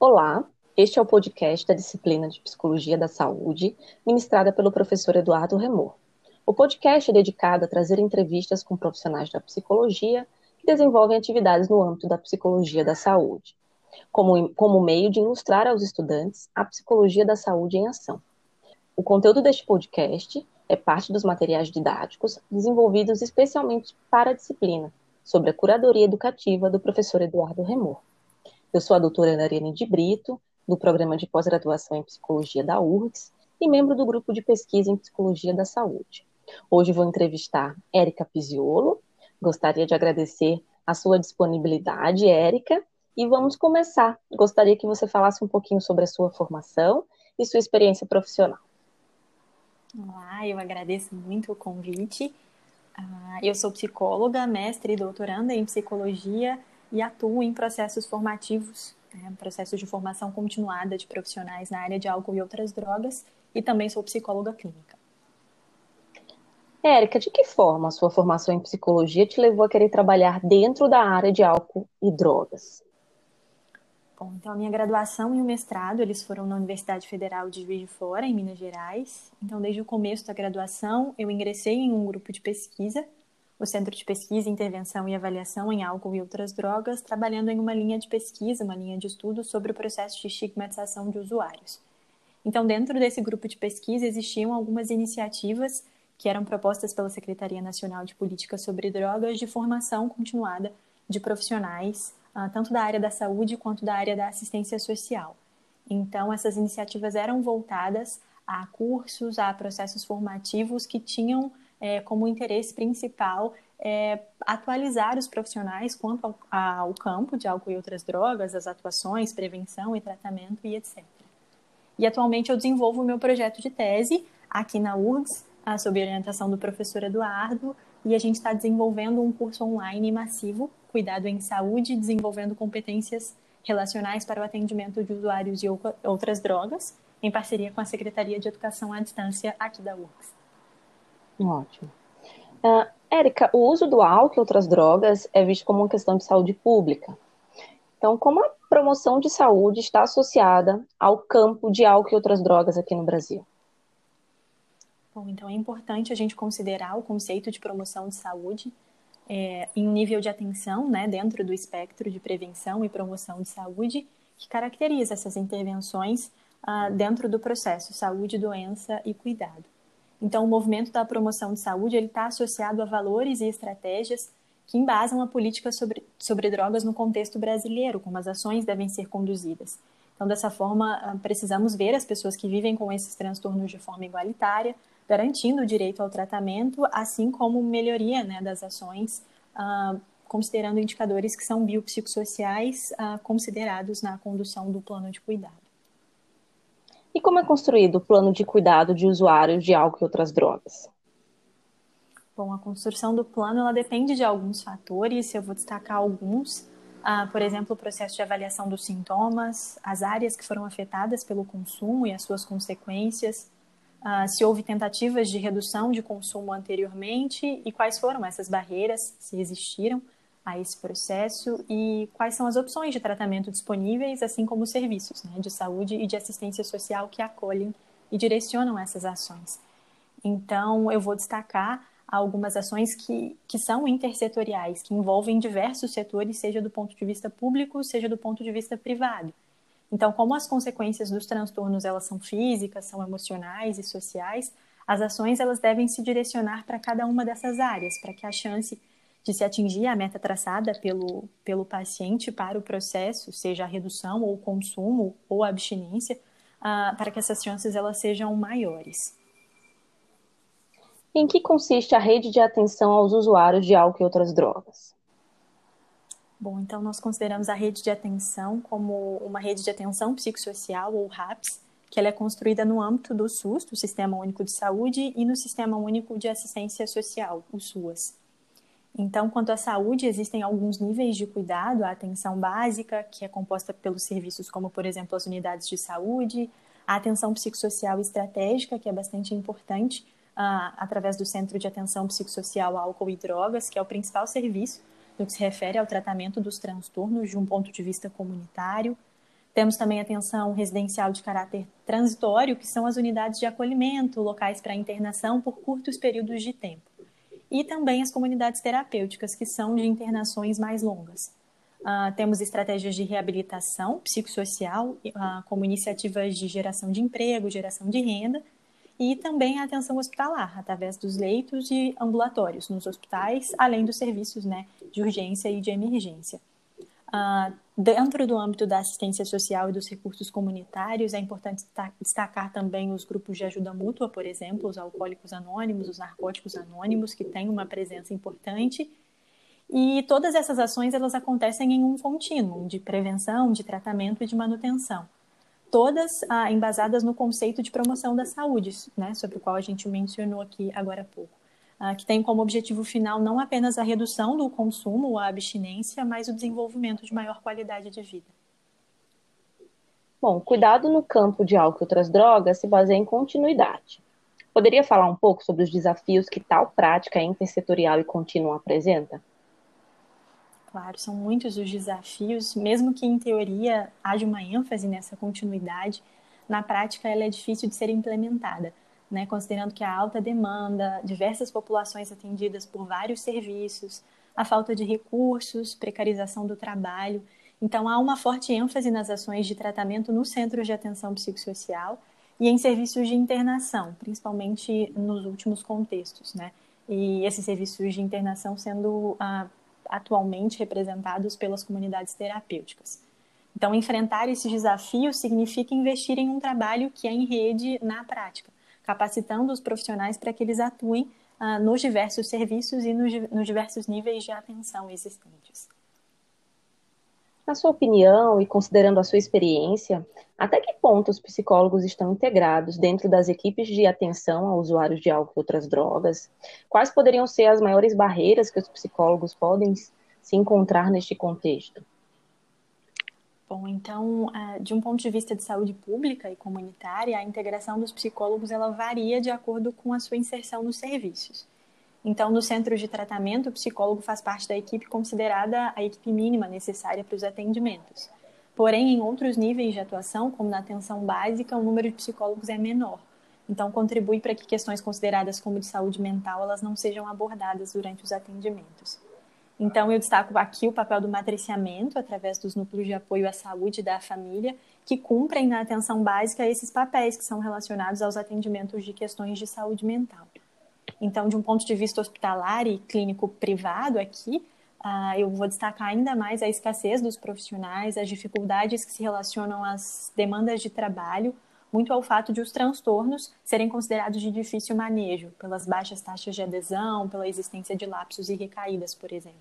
Olá, este é o podcast da disciplina de Psicologia da Saúde, ministrada pelo professor Eduardo Remor. O podcast é dedicado a trazer entrevistas com profissionais da psicologia que desenvolvem atividades no âmbito da psicologia da saúde, como, como meio de ilustrar aos estudantes a psicologia da saúde em ação. O conteúdo deste podcast é parte dos materiais didáticos desenvolvidos especialmente para a disciplina, sobre a curadoria educativa do professor Eduardo Remor. Eu sou a doutora Ana de Brito, do Programa de Pós-Graduação em Psicologia da URGS e membro do Grupo de Pesquisa em Psicologia da Saúde. Hoje vou entrevistar Érica Pisiolo. Gostaria de agradecer a sua disponibilidade, Érica, e vamos começar. Gostaria que você falasse um pouquinho sobre a sua formação e sua experiência profissional. Olá, eu agradeço muito o convite. Ah, eu sou psicóloga, mestre e doutoranda em psicologia e atuo em processos formativos, né, processos de formação continuada de profissionais na área de álcool e outras drogas, e também sou psicóloga clínica. Érica, de que forma a sua formação em psicologia te levou a querer trabalhar dentro da área de álcool e drogas? Bom, então a minha graduação e o mestrado, eles foram na Universidade Federal de Juiz de Fora, em Minas Gerais. Então, desde o começo da graduação, eu ingressei em um grupo de pesquisa o Centro de Pesquisa, Intervenção e Avaliação em Álcool e Outras Drogas, trabalhando em uma linha de pesquisa, uma linha de estudo sobre o processo de estigmatização de usuários. Então, dentro desse grupo de pesquisa, existiam algumas iniciativas que eram propostas pela Secretaria Nacional de Política sobre Drogas de formação continuada de profissionais, ah, tanto da área da saúde quanto da área da assistência social. Então, essas iniciativas eram voltadas a cursos, a processos formativos que tinham é, como interesse principal é, atualizar os profissionais quanto ao, ao, campo de álcool e outras drogas, as atuações, prevenção e tratamento e etc. E atualmente eu desenvolvo o meu projeto de tese aqui na URGS, sob orientação do professor Eduardo, e a gente está desenvolvendo um curso online massivo, Cuidado em Saúde, desenvolvendo competências relacionais para o atendimento de usuários de outras drogas, em parceria com a Secretaria de Educação à Distância aqui da URGS. Ótimo. Uh, Érica, o uso do álcool e outras drogas é visto como uma questão de saúde pública. Então, como a promoção de saúde está associada ao campo de álcool e outras drogas aqui no Brasil? Bom, então é importante a gente considerar o conceito de promoção de saúde é, em nível de atenção, né, dentro do espectro de prevenção e promoção de saúde, que caracteriza essas intervenções ah, dentro do processo saúde, doença e cuidado. Então, o movimento da promoção de saúde ele está associado a valores e estratégias que embasam a política sobre, sobre drogas no contexto brasileiro, como as ações devem ser conduzidas. Então, dessa forma, ah, precisamos ver as pessoas que vivem com esses transtornos de forma igualitária, garantindo o direito ao tratamento, assim como melhoria né, das ações, uh, considerando indicadores que são biopsicossociais uh, considerados na condução do plano de cuidado. E como é construído o plano de cuidado de usuários de álcool e outras drogas? Bom, a construção do plano ela depende de alguns fatores, eu vou destacar alguns. Ah, por exemplo, o processo de avaliação dos sintomas, as áreas que foram afetadas pelo consumo e as suas consequências, ah, se houve tentativas de redução de consumo anteriormente e quais foram essas barreiras, se existiram, a esse processo e quais são as opções de tratamento disponíveis, assim como os serviços né, de saúde e de assistência social que acolhem e direcionam essas ações. Então, eu vou destacar algumas ações que, que são intersetoriais, que envolvem diversos setores, seja do ponto de vista público, seja do ponto de vista privado. Então, como as consequências dos transtornos elas são físicas, são emocionais e sociais, as ações elas devem se direcionar para cada uma dessas áreas, para que a chance de se atingir a meta traçada pelo, pelo paciente para o processo, seja a redução ou o consumo ou a abstinência, uh, para que essas chances elas sejam maiores. Em que consiste a rede de atenção aos usuários de álcool e outras drogas? Bom, então nós consideramos a rede de atenção como uma rede de atenção psicossocial ou RAPS, que ela é construída no âmbito do SUS, do Sistema Único de Saúde, e no Sistema Único de Assistência Social, o SUAS. Então, quanto à saúde, existem alguns níveis de cuidado, a atenção básica, que é composta pelos serviços como, por exemplo, as unidades de saúde, a atenção psicossocial estratégica, que é bastante importante, uh, através do Centro de Atenção Psicossocial Álcool e Drogas, que é o principal serviço no que se refere ao tratamento dos transtornos de um ponto de vista comunitário. Temos também atenção residencial de caráter transitório, que são as unidades de acolhimento, locais para internação por curtos períodos de tempo. E também as comunidades terapêuticas, que são de internações mais longas. Uh, temos estratégias de reabilitação psicossocial, uh, como iniciativas de geração de emprego, geração de renda, e também a atenção hospitalar, através dos leitos e ambulatórios nos hospitais, além dos serviços né, de urgência e de emergência. Uh, dentro do âmbito da assistência social e dos recursos comunitários, é importante destacar também os grupos de ajuda mútua, por exemplo, os alcoólicos anônimos, os narcóticos anônimos, que têm uma presença importante. E todas essas ações elas acontecem em um contínuo de prevenção, de tratamento e de manutenção todas ah, embasadas no conceito de promoção da saúde, né, sobre o qual a gente mencionou aqui agora há pouco, ah, que tem como objetivo final não apenas a redução do consumo ou a abstinência, mas o desenvolvimento de maior qualidade de vida. Bom, cuidado no campo de álcool e outras drogas se baseia em continuidade. Poderia falar um pouco sobre os desafios que tal prática intersetorial e contínua apresenta? Claro, são muitos os desafios, mesmo que em teoria haja uma ênfase nessa continuidade, na prática ela é difícil de ser implementada, né? considerando que a alta demanda, diversas populações atendidas por vários serviços, a falta de recursos, precarização do trabalho. Então, há uma forte ênfase nas ações de tratamento nos centros de atenção psicossocial e em serviços de internação, principalmente nos últimos contextos, né? E esses serviços de internação sendo ah, atualmente representados pelas comunidades terapêuticas. Então, enfrentar esses desafios significa investir em um trabalho que é em rede na prática, capacitando os profissionais para que eles atuem ah, nos diversos serviços e nos, nos diversos níveis de atenção existentes. Na sua opinião e considerando a sua experiência, até que ponto os psicólogos estão integrados dentro das equipes de atenção a usuários de álcool e outras drogas? Quais poderiam ser as maiores barreiras que os psicólogos podem se encontrar neste contexto? Bom, então, é, de um ponto de vista de saúde pública e comunitária, a integração dos psicólogos ela varia de acordo com a sua inserção nos serviços. Então, no centro de tratamento, o psicólogo faz parte da equipe considerada a equipe mínima necessária para os atendimentos. Porém, em outros níveis de atuação, como na atenção básica, o número de psicólogos é menor. Então, contribui para que questões consideradas como de saúde mental elas não sejam abordadas durante os atendimentos. Então, eu destaco aqui o papel do matriciamento, através dos núcleos de apoio à saúde da família, que cumprem na atenção básica esses papéis que são relacionados aos atendimentos de questões de saúde mental. Então, de um ponto de vista hospitalar e clínico privado aqui, uh, eu vou destacar ainda mais a escassez dos profissionais, as dificuldades que se relacionam às demandas de trabalho, muito ao fato de os transtornos serem considerados de difícil manejo, pelas baixas taxas de adesão, pela existência de lapsos e recaídas, por exemplo.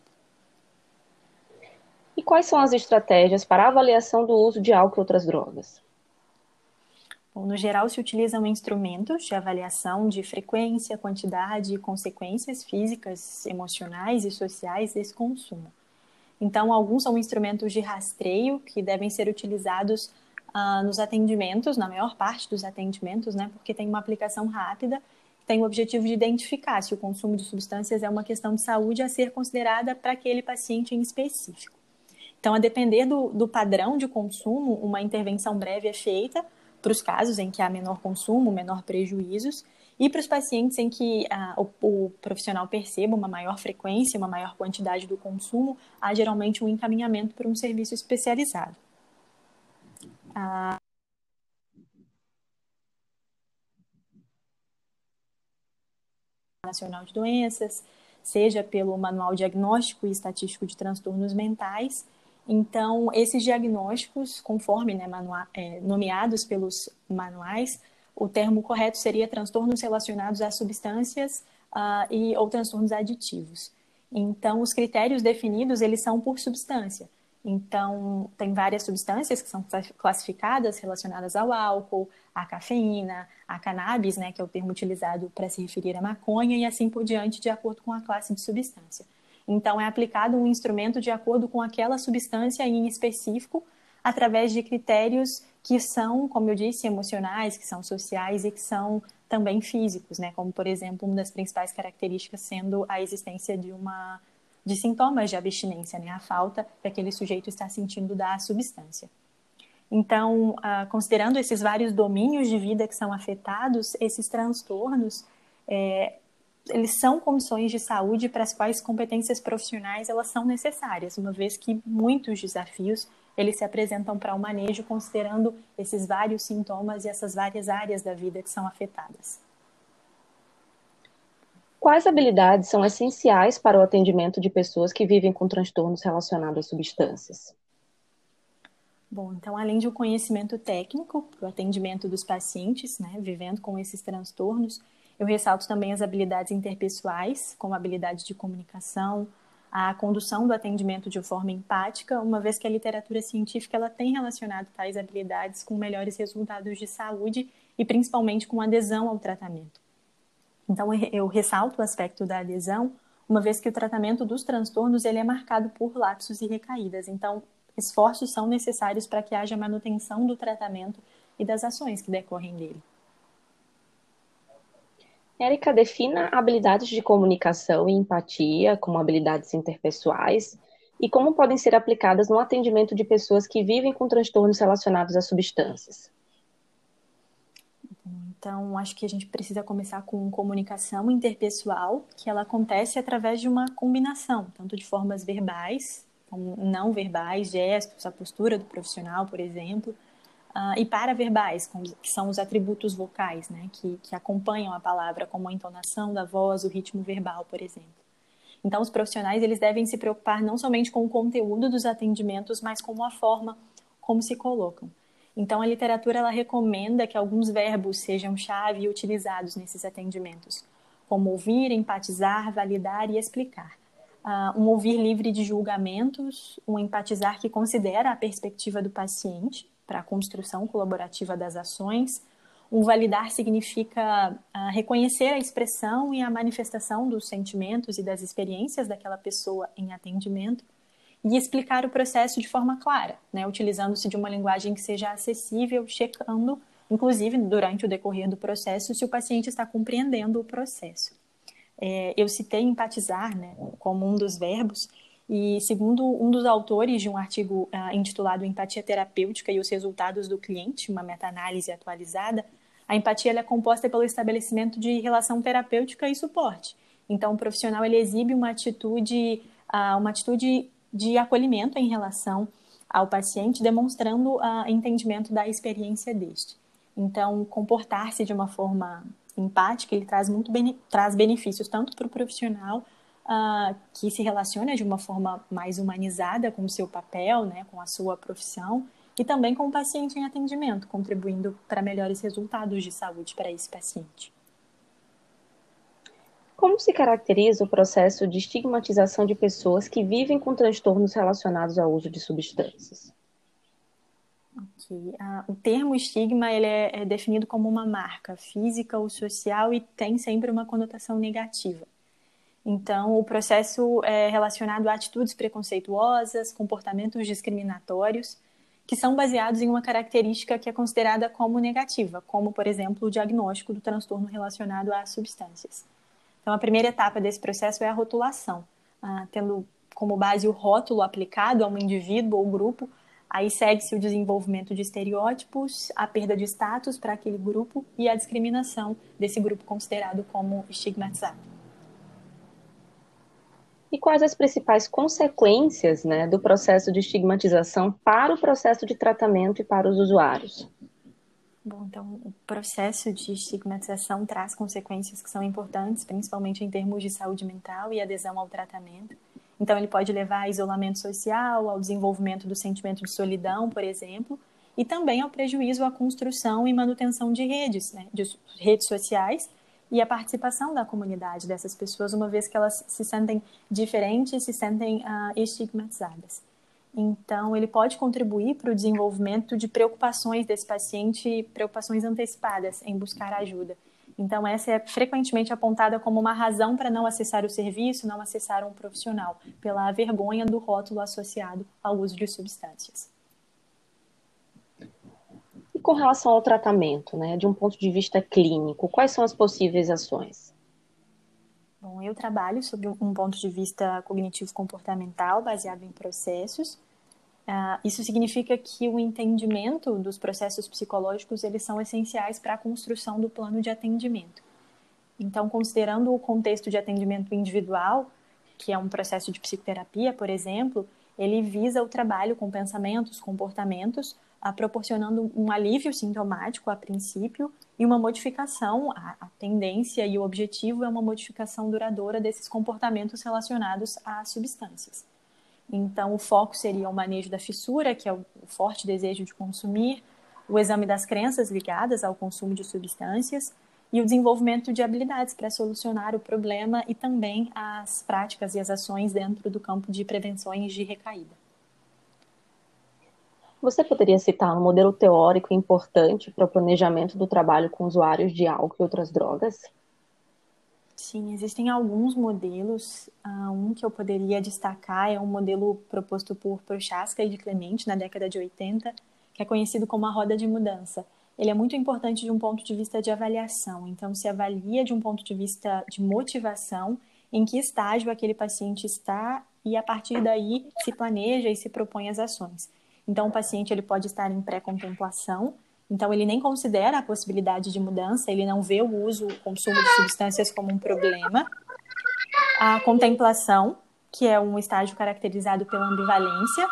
E quais são as estratégias para a avaliação do uso de álcool e outras drogas? Bom, no geral, se utilizam instrumentos de avaliação de frequência, quantidade e consequências físicas, emocionais e sociais desse consumo. Então, alguns são instrumentos de rastreio que devem ser utilizados uh, nos atendimentos, na maior parte dos atendimentos, né, porque tem uma aplicação rápida, tem o objetivo de identificar se o consumo de substâncias é uma questão de saúde a ser considerada para aquele paciente em específico. Então, a depender do, do padrão de consumo, uma intervenção breve é feita para os casos em que há menor consumo, menor prejuízos, e para os pacientes em que ah, o, o, profissional perceba uma maior frequência, uma maior quantidade do consumo, há geralmente um encaminhamento para um serviço especializado. Ah, Nacional de Doenças, seja pelo Manual Diagnóstico e Estatístico de Transtornos Mentais, então, esses diagnósticos, conforme né, é, nomeados pelos manuais, o termo correto seria transtornos relacionados a substâncias uh, e ou transtornos aditivos. Então, os critérios definidos, eles são por substância. Então, tem várias substâncias que são classificadas relacionadas ao álcool, à cafeína, à cannabis, né, que é o termo utilizado para se referir à maconha, e assim por diante, de acordo com a classe de substância. Então, é aplicado um instrumento de acordo com aquela substância em específico, através de critérios que são, como eu disse, emocionais, que são sociais e que são também físicos, né? Como, por exemplo, uma das principais características sendo a existência de uma de sintomas de abstinência, né? A falta que aquele sujeito está sentindo da substância. Então, uh, considerando esses vários domínios de vida que são afetados, esses transtornos, é, eles são condições de saúde para as quais competências profissionais elas são necessárias, uma vez que muitos desafios eles se apresentam para o manejo considerando esses vários sintomas e essas várias áreas da vida que são afetadas. Quais habilidades são essenciais para o atendimento de pessoas que vivem com transtornos relacionados a substâncias? Bom, então, além de um conhecimento técnico para o atendimento dos pacientes, né, vivendo com esses transtornos, eu ressalto também as habilidades interpessoais, como a habilidade de comunicação, a condução do atendimento de forma empática, uma vez que a literatura científica ela tem relacionado tais habilidades com melhores resultados de saúde e principalmente com adesão ao tratamento. Então, eu ressalto o aspecto da adesão, uma vez que o tratamento dos transtornos ele é marcado por lapsos e recaídas. Então, esforços são necessários para que haja manutenção do tratamento e das ações que decorrem dele. Érica, defina habilidades de comunicação e empatia como habilidades interpessoais e como podem ser aplicadas no atendimento de pessoas que vivem com transtornos relacionados a substâncias. Então, acho que a gente precisa começar com comunicação interpessoal, que ela acontece através de uma combinação, tanto de formas verbais, não verbais, gestos, a postura do profissional, por exemplo, uh, e paraverbais, que são os atributos vocais, né, que, que acompanham a palavra, como a entonação da voz, o ritmo verbal, por exemplo. Então, os profissionais eles devem se preocupar não somente com o conteúdo dos atendimentos, mas com a forma como se colocam. Então, a literatura ela recomenda que alguns verbos sejam chave utilizados nesses atendimentos, como ouvir, empatizar, validar e explicar. Uh, um ouvir livre de julgamentos, um empatizar que considera a perspectiva do paciente para a construção colaborativa das ações. Um validar significa uh, reconhecer a expressão e a manifestação dos sentimentos e das experiências daquela pessoa em atendimento e explicar o processo de forma clara, né, utilizando-se de uma linguagem que seja acessível, checando, inclusive durante o decorrer do processo, se o paciente está compreendendo o processo. É, eu citei empatizar né, como um dos verbos, e segundo um dos autores de um artigo uh, intitulado Empatia Terapêutica e os Resultados do Cliente, uma meta-análise atualizada, a empatia é composta pelo estabelecimento de relação terapêutica e suporte. Então, o profissional ele exibe uma atitude, uh, uma atitude de acolhimento em relação ao paciente, demonstrando o entendimento da experiência deste. Então, comportar-se de uma forma empática, ele traz muito traz benefícios tanto para o profissional uh, que se relaciona de uma forma mais humanizada com o seu papel, né, com a sua profissão, e também com o paciente em atendimento, contribuindo para melhores resultados de saúde para esse paciente. Como se caracteriza o processo de estigmatização de pessoas que vivem com transtornos relacionados ao uso de substâncias? Okay. Ah, o termo estigma ele é, é definido como uma marca física ou social e tem sempre uma conotação negativa. Então, o processo é relacionado a atitudes preconceituosas, comportamentos discriminatórios, que são baseados em uma característica que é considerada como negativa, como, por exemplo, o diagnóstico do transtorno relacionado a substâncias. Então, a primeira etapa desse processo é a rotulação, ah, tendo como base o rótulo aplicado a um indivíduo ou grupo, aí segue-se o desenvolvimento de estereótipos, a perda de status para aquele grupo e a discriminação desse grupo considerado como estigmatizado. E quais as principais consequências né, do processo de estigmatização para o processo de tratamento e para os usuários? Bom, então o processo de estigmatização traz consequências que são importantes, principalmente em termos de saúde mental e adesão ao tratamento. Então ele pode levar a isolamento social, ao desenvolvimento do sentimento de solidão, por exemplo, e também ao prejuízo à construção e manutenção de redes, né, de redes sociais e a participação da comunidade dessas pessoas, uma vez que elas se sentem diferentes, se sentem uh, estigmatizadas. Então, ele pode contribuir para o desenvolvimento de preocupações desse paciente, preocupações antecipadas em buscar ajuda. Então, essa é frequentemente apontada como uma razão para não acessar o serviço, não acessar um profissional, pela vergonha do rótulo associado ao uso de substâncias. E com relação ao tratamento, né, de um ponto de vista clínico, quais são as possíveis ações? Bom, eu trabalho sobre um ponto de vista cognitivo-comportamental, baseado em processos, Uh, isso significa que o entendimento dos processos psicológicos eles são essenciais para a construção do plano de atendimento. Então, considerando o contexto de atendimento individual, que é um processo de psicoterapia, por exemplo, ele visa o trabalho com pensamentos, comportamentos, uh, proporcionando um alívio sintomático a princípio e uma modificação, a, a tendência e o objetivo é uma modificação duradoura desses comportamentos relacionados às substâncias. Então, o foco seria o manejo da fissura, que é o forte desejo de consumir, o exame das crenças ligadas ao consumo de substâncias e o desenvolvimento de habilidades para solucionar o problema e também as práticas e as ações dentro do campo de prevenções de recaída. Você poderia citar um modelo teórico importante para o planejamento do trabalho com usuários de álcool e outras drogas? Sim, existem alguns modelos. Uh, um que eu poderia destacar é um modelo proposto por Prochaska e de Clemente na década de 80, que é conhecido como a roda de mudança. Ele é muito importante de um ponto de vista de avaliação. Então, se avalia de um ponto de vista de motivação, em que estágio aquele paciente está e a partir daí se planeja e se propõe as ações. Então, o paciente ele pode estar em pré-contemplação, então, ele nem considera a possibilidade de mudança, ele não vê o uso, o consumo de substâncias como um problema. A contemplação, que é um estágio caracterizado pela ambivalência,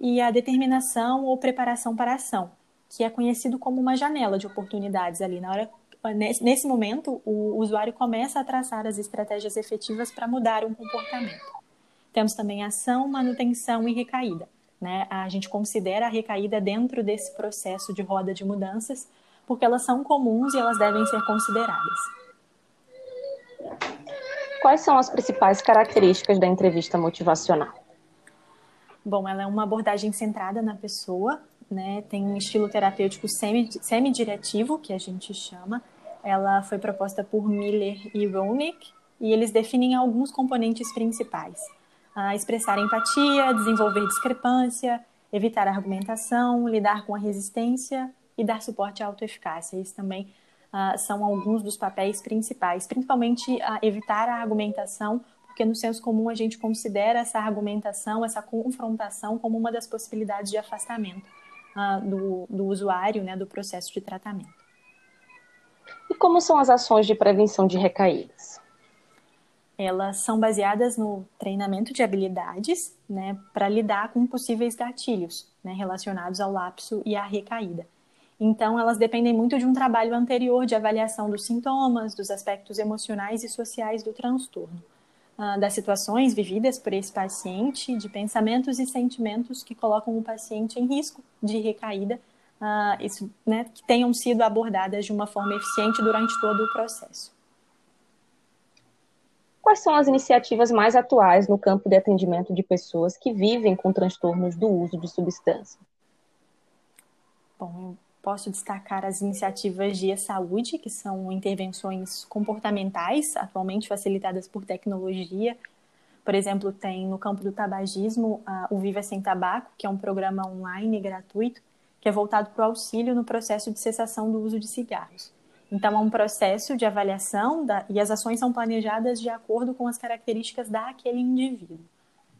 e a determinação ou preparação para a ação, que é conhecido como uma janela de oportunidades ali. Na hora, nesse momento, o usuário começa a traçar as estratégias efetivas para mudar um comportamento. Temos também ação, manutenção e recaída. Né? A gente considera a recaída dentro desse processo de roda de mudanças, porque elas são comuns e elas devem ser consideradas. Quais são as principais características da entrevista motivacional? Bom, ela é uma abordagem centrada na pessoa, né? tem um estilo terapêutico semi-diretivo, que a gente chama. Ela foi proposta por Miller e Ronick, e eles definem alguns componentes principais a expressar empatia, desenvolver discrepância, evitar argumentação, lidar com a resistência e dar suporte à autoeficácia. Esses também uh, são alguns dos papéis principais, principalmente uh, evitar a argumentação, porque no senso comum a gente considera essa argumentação, essa confrontação como uma das possibilidades de afastamento uh, do, do usuário, né, do processo de tratamento. E como são as ações de prevenção de recaídas? Elas são baseadas no treinamento de habilidades, né, para lidar com possíveis gatilhos, né, relacionados ao lapso e à recaída. Então, elas dependem muito de um trabalho anterior de avaliação dos sintomas, dos aspectos emocionais e sociais do transtorno, uh, das situações vividas por esse paciente, de pensamentos e sentimentos que colocam o paciente em risco de recaída, uh, isso, né, que tenham sido abordadas de uma forma eficiente durante todo o processo. Quais são as iniciativas mais atuais no campo de atendimento de pessoas que vivem com transtornos do uso de substâncias? Bom, posso destacar as iniciativas de saúde, que são intervenções comportamentais, atualmente facilitadas por tecnologia. Por exemplo, tem no campo do tabagismo o Viva Sem Tabaco, que é um programa online gratuito, que é voltado para o auxílio no processo de cessação do uso de cigarros. Então, é um processo de avaliação da, e as ações são planejadas de acordo com as características daquele indivíduo.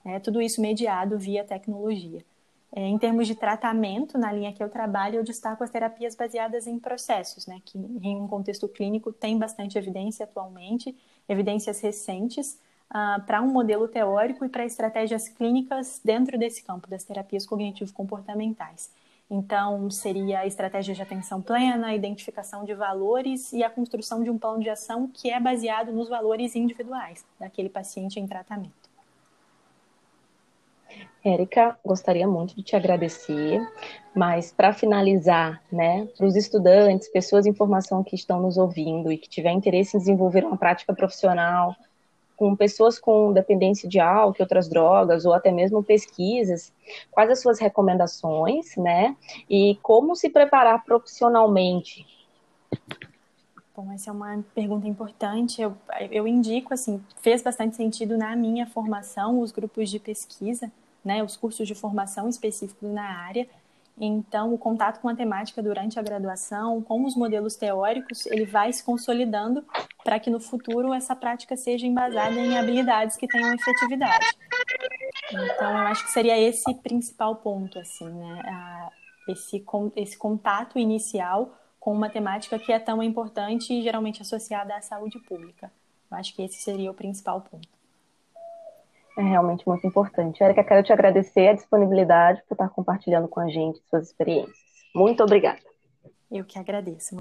É, tudo isso mediado via tecnologia. É, em termos de tratamento, na linha que eu trabalho, eu destaco as terapias baseadas em processos, né, que em um contexto clínico tem bastante evidência atualmente, evidências recentes, uh, para um modelo teórico e para estratégias clínicas dentro desse campo das terapias cognitivo-comportamentais. Então, seria a estratégia de atenção plena, a identificação de valores e a construção de um plano de ação que é baseado nos valores individuais daquele paciente em tratamento. Érica, gostaria muito de te agradecer, mas para finalizar, né, para os estudantes, pessoas em formação que estão nos ouvindo e que tiver interesse em desenvolver uma prática profissional com pessoas com dependência de álcool e outras drogas, ou até mesmo pesquisas, quais as suas recomendações, né? E como se preparar profissionalmente? Bom, essa é uma pergunta importante. Eu, eu indico, assim, fez bastante sentido na minha formação os grupos de pesquisa, né? Os cursos de formação específicos na área, Então, o contato com a temática durante a graduação, com os modelos teóricos, ele vai se consolidando para que no futuro essa prática seja embasada em habilidades que tenham efetividade. Então, eu acho que seria esse principal ponto, assim, né? Esse, esse contato inicial com uma temática que é tão importante e geralmente associada à saúde pública. Eu acho que esse seria o principal ponto. É realmente muito importante. Érica, quero te agradecer a disponibilidade por estar compartilhando com a gente suas experiências. Muito obrigada. Eu que agradeço.